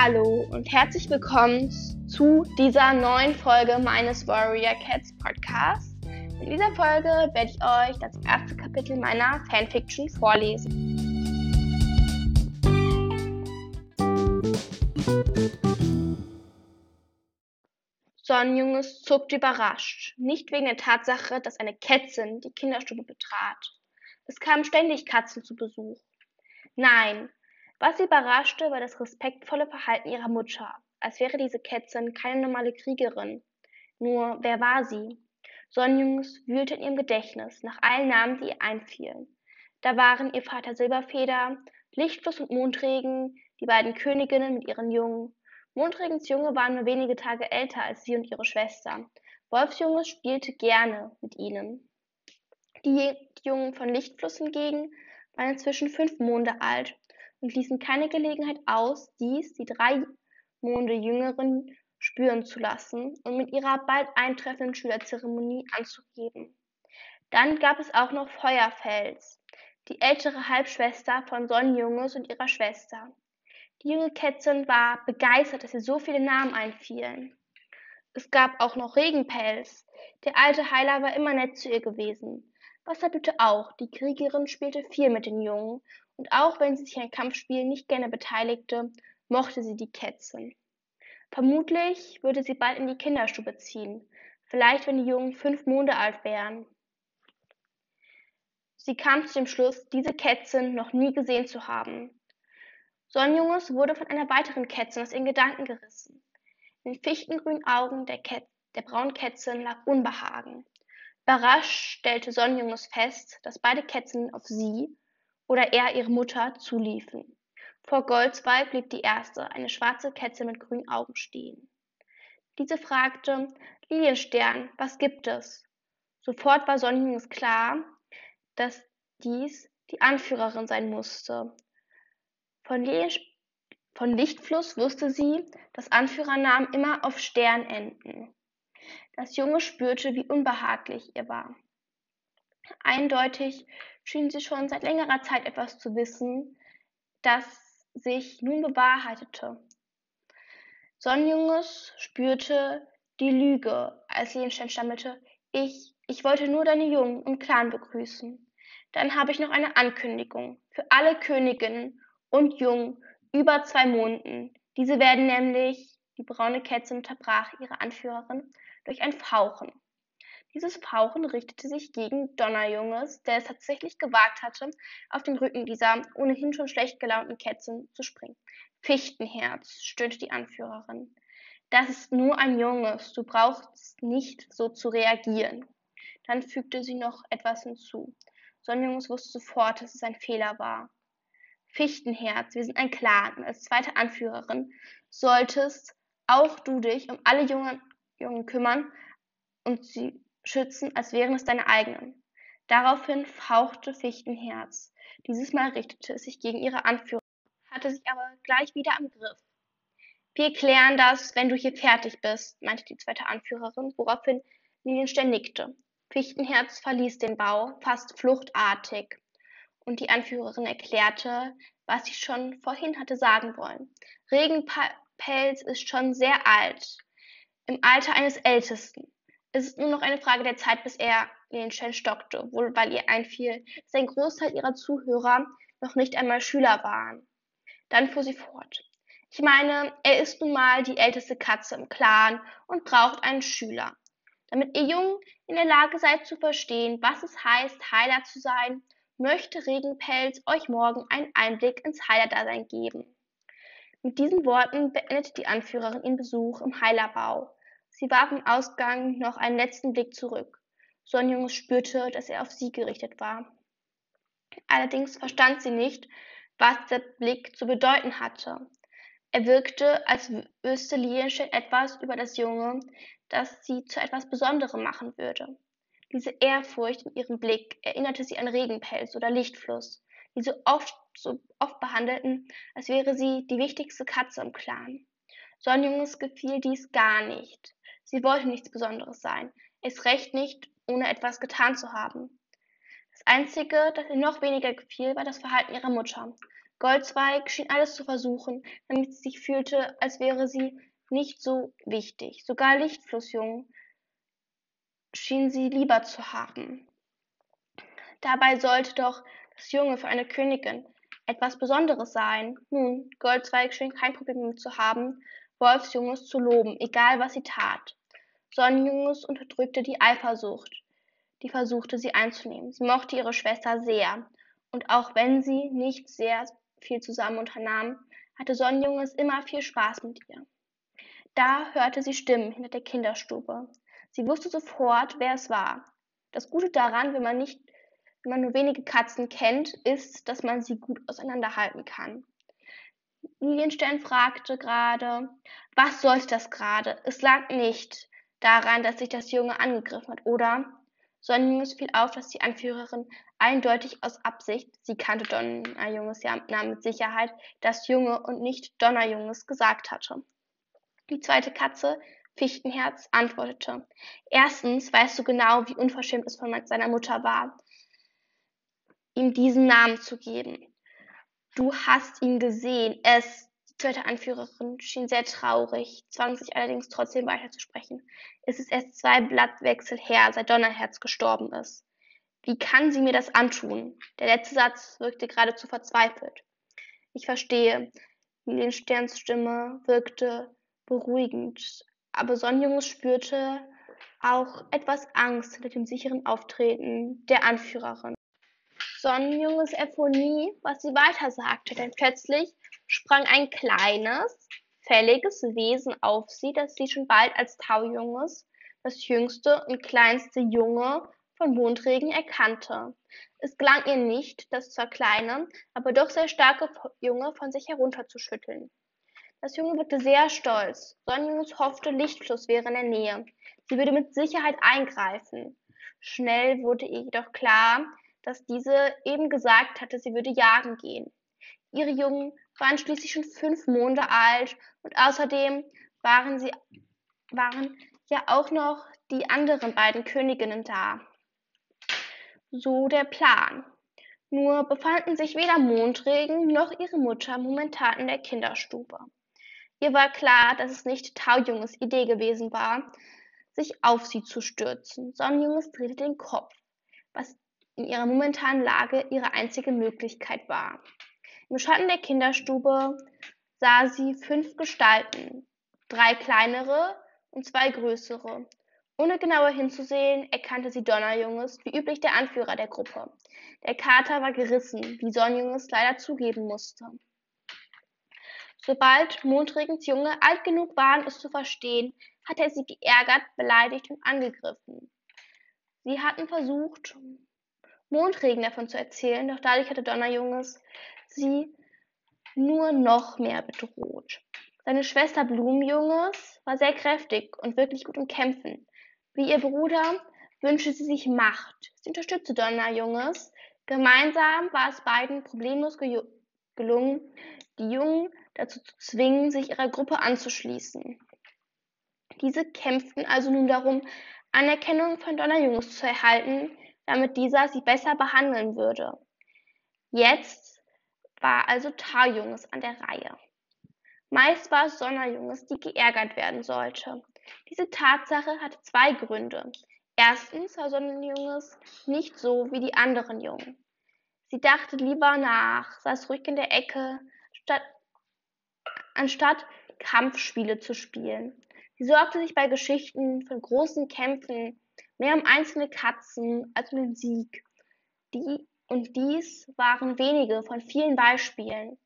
Hallo und herzlich willkommen zu dieser neuen Folge meines Warrior Cats Podcasts. In dieser Folge werde ich euch das erste Kapitel meiner Fanfiction vorlesen. Sonnenjunges zuckte überrascht, nicht wegen der Tatsache, dass eine Kätzin die Kinderstube betrat. Es kamen ständig Katzen zu Besuch. Nein, was sie überraschte, war das respektvolle Verhalten ihrer Mutter, als wäre diese Kätzin keine normale Kriegerin. Nur, wer war sie? Sonnenjungs wühlte in ihrem Gedächtnis nach allen Namen, die ihr einfielen. Da waren ihr Vater Silberfeder, Lichtfluss und Mondregen, die beiden Königinnen mit ihren Jungen. Mondregens Junge waren nur wenige Tage älter als sie und ihre Schwester. Wolfsjunge spielte gerne mit ihnen. Die Jungen von Lichtfluss hingegen waren inzwischen fünf Monde alt und ließen keine Gelegenheit aus, dies die drei Monde Jüngeren spüren zu lassen und mit ihrer bald eintreffenden Schülerzeremonie anzugeben. Dann gab es auch noch Feuerfels, die ältere Halbschwester von Sonnenjunges und ihrer Schwester. Die junge Kätzin war begeistert, dass ihr so viele Namen einfielen. Es gab auch noch Regenpelz. Der alte Heiler war immer nett zu ihr gewesen. Wasserblüte auch. Die Kriegerin spielte viel mit den Jungen und auch wenn sie sich an Kampfspielen nicht gerne beteiligte, mochte sie die Kätzchen. Vermutlich würde sie bald in die Kinderstube ziehen, vielleicht wenn die Jungen fünf Monde alt wären. Sie kam zu dem Schluss, diese Kätzchen noch nie gesehen zu haben. Sonnenjunges wurde von einer weiteren Kätzchen aus ihren Gedanken gerissen. In den fichtengrünen Augen der, der braunen Kätzchen lag Unbehagen. Überrascht stellte Sonnenjunges fest, dass beide Kätzchen auf sie oder eher ihre Mutter zuliefen. Vor Goldsweib blieb die erste, eine schwarze Kätze mit grünen Augen stehen. Diese fragte, Lilienstern, was gibt es? Sofort war Sonnenjunges klar, dass dies die Anführerin sein musste. Von, von Lichtfluss wusste sie, dass Anführernamen immer auf Stern enden. Das Junge spürte, wie unbehaglich ihr war. Eindeutig schien sie schon seit längerer Zeit etwas zu wissen, das sich nun bewahrheitete. Sonnenjunges spürte die Lüge, als Lilienstein stammelte, ich, ich wollte nur deine Jungen und Clan begrüßen. Dann habe ich noch eine Ankündigung für alle Königinnen und Jungen über zwei Monden. Diese werden nämlich, die braune Kätze unterbrach ihre Anführerin, durch ein Fauchen. Dieses Fauchen richtete sich gegen Donnerjunges, der es tatsächlich gewagt hatte, auf den Rücken dieser ohnehin schon schlecht gelaunten Kätzchen zu springen. Fichtenherz, stöhnte die Anführerin. Das ist nur ein Junges, du brauchst nicht so zu reagieren. Dann fügte sie noch etwas hinzu. Sonnenjunges wusste sofort, dass es ein Fehler war. Fichtenherz, wir sind ein Clan als zweite Anführerin solltest auch du dich um alle Jungen, Jungen kümmern und sie schützen, als wären es deine eigenen. Daraufhin fauchte Fichtenherz. Dieses Mal richtete es sich gegen ihre Anführer, hatte sich aber gleich wieder am Griff. Wir klären das, wenn du hier fertig bist, meinte die zweite Anführerin, woraufhin Lilienstein nickte. Fichtenherz verließ den Bau, fast fluchtartig, und die Anführerin erklärte, was sie schon vorhin hatte sagen wollen. Regenpelz ist schon sehr alt, im Alter eines Ältesten. Es ist nur noch eine Frage der Zeit, bis er den Shell stockte, wohl weil ihr einfiel, dass ein Großteil ihrer Zuhörer noch nicht einmal Schüler waren. Dann fuhr sie fort. Ich meine, er ist nun mal die älteste Katze im Clan und braucht einen Schüler. Damit ihr Jungen in der Lage seid zu verstehen, was es heißt, Heiler zu sein, möchte Regenpelz euch morgen einen Einblick ins Heilerdasein geben. Mit diesen Worten beendete die Anführerin ihren Besuch im Heilerbau Sie warf im Ausgang noch einen letzten Blick zurück. Sonnenjunges spürte, dass er auf sie gerichtet war. Allerdings verstand sie nicht, was der Blick zu bedeuten hatte. Er wirkte, als wüsste Lilienstein etwas über das Junge, das sie zu etwas Besonderem machen würde. Diese Ehrfurcht in ihrem Blick erinnerte sie an Regenpelz oder Lichtfluss, die so oft, so oft behandelten, als wäre sie die wichtigste Katze im Clan. Sonnenjunges gefiel dies gar nicht. Sie wollte nichts Besonderes sein, es recht nicht, ohne etwas getan zu haben. Das Einzige, das ihr noch weniger gefiel, war das Verhalten ihrer Mutter. Goldzweig schien alles zu versuchen, damit sie sich fühlte, als wäre sie nicht so wichtig. Sogar Lichtflussjungen schien sie lieber zu haben. Dabei sollte doch das Junge für eine Königin etwas Besonderes sein. Nun, Goldzweig schien kein Problem damit zu haben, Wolfsjunges zu loben, egal was sie tat. Sonnenjunges unterdrückte die Eifersucht, die versuchte, sie einzunehmen. Sie mochte ihre Schwester sehr, und auch wenn sie nicht sehr viel zusammen unternahm, hatte Sonnenjunges immer viel Spaß mit ihr. Da hörte sie Stimmen hinter der Kinderstube. Sie wusste sofort, wer es war. Das Gute daran, wenn man nicht, man nur wenige Katzen kennt, ist, dass man sie gut auseinanderhalten kann. Lilienstern fragte gerade, was sollte das gerade? Es lag nicht daran, dass sich das Junge angegriffen hat, oder? Sonnenjunges fiel auf, dass die Anführerin eindeutig aus Absicht, sie kannte Donnerjunges ja mit Sicherheit, das Junge und nicht Donnerjunges gesagt hatte. Die zweite Katze, Fichtenherz, antwortete. Erstens weißt du genau, wie unverschämt es von seiner Mutter war, ihm diesen Namen zu geben. Du hast ihn gesehen. Es, die zweite Anführerin, schien sehr traurig, zwang sich allerdings trotzdem weiterzusprechen. Es ist erst zwei Blattwechsel her, seit Donnerherz gestorben ist. Wie kann sie mir das antun? Der letzte Satz wirkte geradezu verzweifelt. Ich verstehe. Liliensterns Stimme wirkte beruhigend, aber Sonnenjunges spürte auch etwas Angst hinter dem sicheren Auftreten der Anführerin. Sonnenjunges erfuhr nie, was sie weiter sagte, denn plötzlich sprang ein kleines, fälliges Wesen auf sie, das sie schon bald als Taujunges, das jüngste und kleinste Junge von Mondregen erkannte. Es gelang ihr nicht, das zwar kleine, aber doch sehr starke Junge von sich herunterzuschütteln. Das Junge wirkte sehr stolz. Sonnenjunges hoffte, Lichtfluss wäre in der Nähe. Sie würde mit Sicherheit eingreifen. Schnell wurde ihr jedoch klar, dass diese eben gesagt hatte, sie würde jagen gehen. Ihre Jungen waren schließlich schon fünf Monate alt und außerdem waren sie waren ja auch noch die anderen beiden Königinnen da. So der Plan. Nur befanden sich weder Mondregen noch ihre Mutter momentan in der Kinderstube. Ihr war klar, dass es nicht Taujunges Idee gewesen war, sich auf sie zu stürzen. Sonnenjunges drehte den Kopf, was in ihrer momentanen Lage ihre einzige Möglichkeit war. Im Schatten der Kinderstube sah sie fünf Gestalten, drei kleinere und zwei größere. Ohne genauer hinzusehen, erkannte sie Donnerjunges, wie üblich der Anführer der Gruppe. Der Kater war gerissen, wie Sonnenjunges leider zugeben musste. Sobald Mondregens Junge alt genug waren, es zu verstehen, hatte er sie geärgert, beleidigt und angegriffen. Sie hatten versucht, Mondregen davon zu erzählen, doch dadurch hatte Donnerjunges sie nur noch mehr bedroht. Seine Schwester Blumenjunges war sehr kräftig und wirklich gut im Kämpfen. Wie ihr Bruder wünschte sie sich Macht. Sie unterstützte Donnerjunges. Gemeinsam war es beiden problemlos gelungen, die Jungen dazu zu zwingen, sich ihrer Gruppe anzuschließen. Diese kämpften also nun darum, Anerkennung von Donnerjunges zu erhalten, damit dieser sie besser behandeln würde. Jetzt war also Tarjunges an der Reihe. Meist war es Sonnerjunges, die geärgert werden sollte. Diese Tatsache hatte zwei Gründe. Erstens war Sonnenjunges nicht so wie die anderen Jungen. Sie dachte lieber nach, saß ruhig in der Ecke, statt anstatt Kampfspiele zu spielen. Sie sorgte sich bei Geschichten von großen Kämpfen mehr um einzelne Katzen als um den Sieg. Die und dies waren wenige von vielen Beispielen.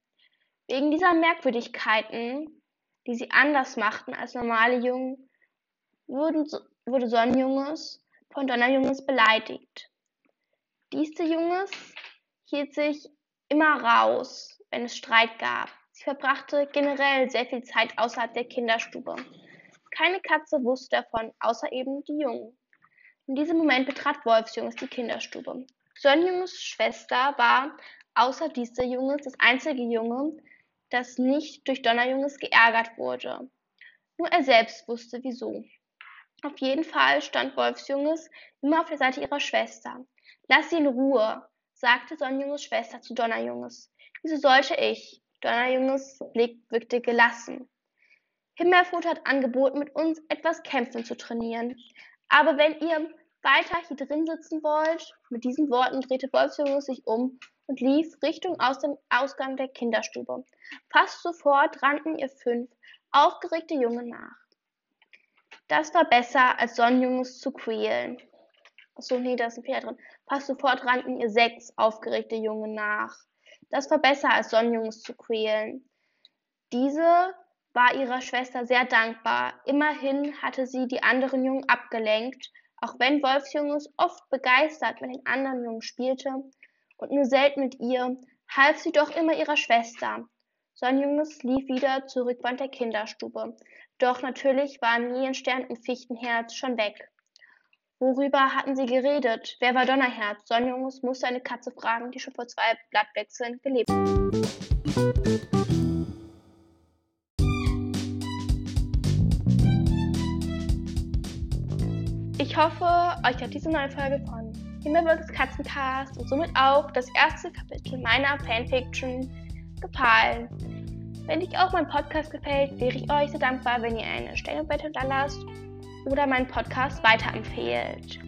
Wegen dieser Merkwürdigkeiten, die sie anders machten als normale Jungen, wurden, wurde Sonnenjunges von Donnerjunges beleidigt. Diese Junges hielt sich immer raus, wenn es Streit gab. Sie verbrachte generell sehr viel Zeit außerhalb der Kinderstube. Keine Katze wusste davon, außer eben die Jungen. In diesem Moment betrat Wolfsjunges die Kinderstube. Sonnenjunges Schwester war außer dieser Junges das einzige Junge, das nicht durch Donnerjunges geärgert wurde. Nur er selbst wusste wieso. Auf jeden Fall stand Wolfsjunges immer auf der Seite ihrer Schwester. Lass sie in Ruhe, sagte Sonnenjunges Schwester zu Donnerjunges. Wieso sollte ich? Donnerjunges Blick wirkte gelassen. Himmelfrot hat angeboten, mit uns etwas Kämpfen zu trainieren. Aber wenn ihr weiter hier drin sitzen wollt, mit diesen Worten drehte Wolfsjunges sich um und lief Richtung aus dem Ausgang der Kinderstube. Fast sofort rannten ihr fünf aufgeregte Jungen nach. Das war besser, als Sonnenjunges zu quälen. Achso, nee, da ist ein Fehler drin. Fast sofort rannten ihr sechs aufgeregte Jungen nach. Das war besser, als Sonnenjunges zu quälen. Diese war ihrer Schwester sehr dankbar. Immerhin hatte sie die anderen Jungen abgelenkt, auch wenn Wolfsjunges oft begeistert mit den anderen Jungen spielte und nur selten mit ihr, half sie doch immer ihrer Schwester. Sonnenjunges lief wieder zur Rückwand der Kinderstube. Doch natürlich waren Lilienstern und Fichtenherz schon weg. Worüber hatten sie geredet? Wer war Donnerherz? Sonnenjunges musste eine Katze fragen, die schon vor zwei Blattwechseln gelebt hat. Ich hoffe, euch hat diese neue Folge von Himmelwolkes Katzencast und somit auch das erste Kapitel meiner Fanfiction gefallen. Wenn euch auch mein Podcast gefällt, wäre ich euch sehr dankbar, wenn ihr eine Stellenbewertung da lasst oder meinen Podcast weiterempfehlt.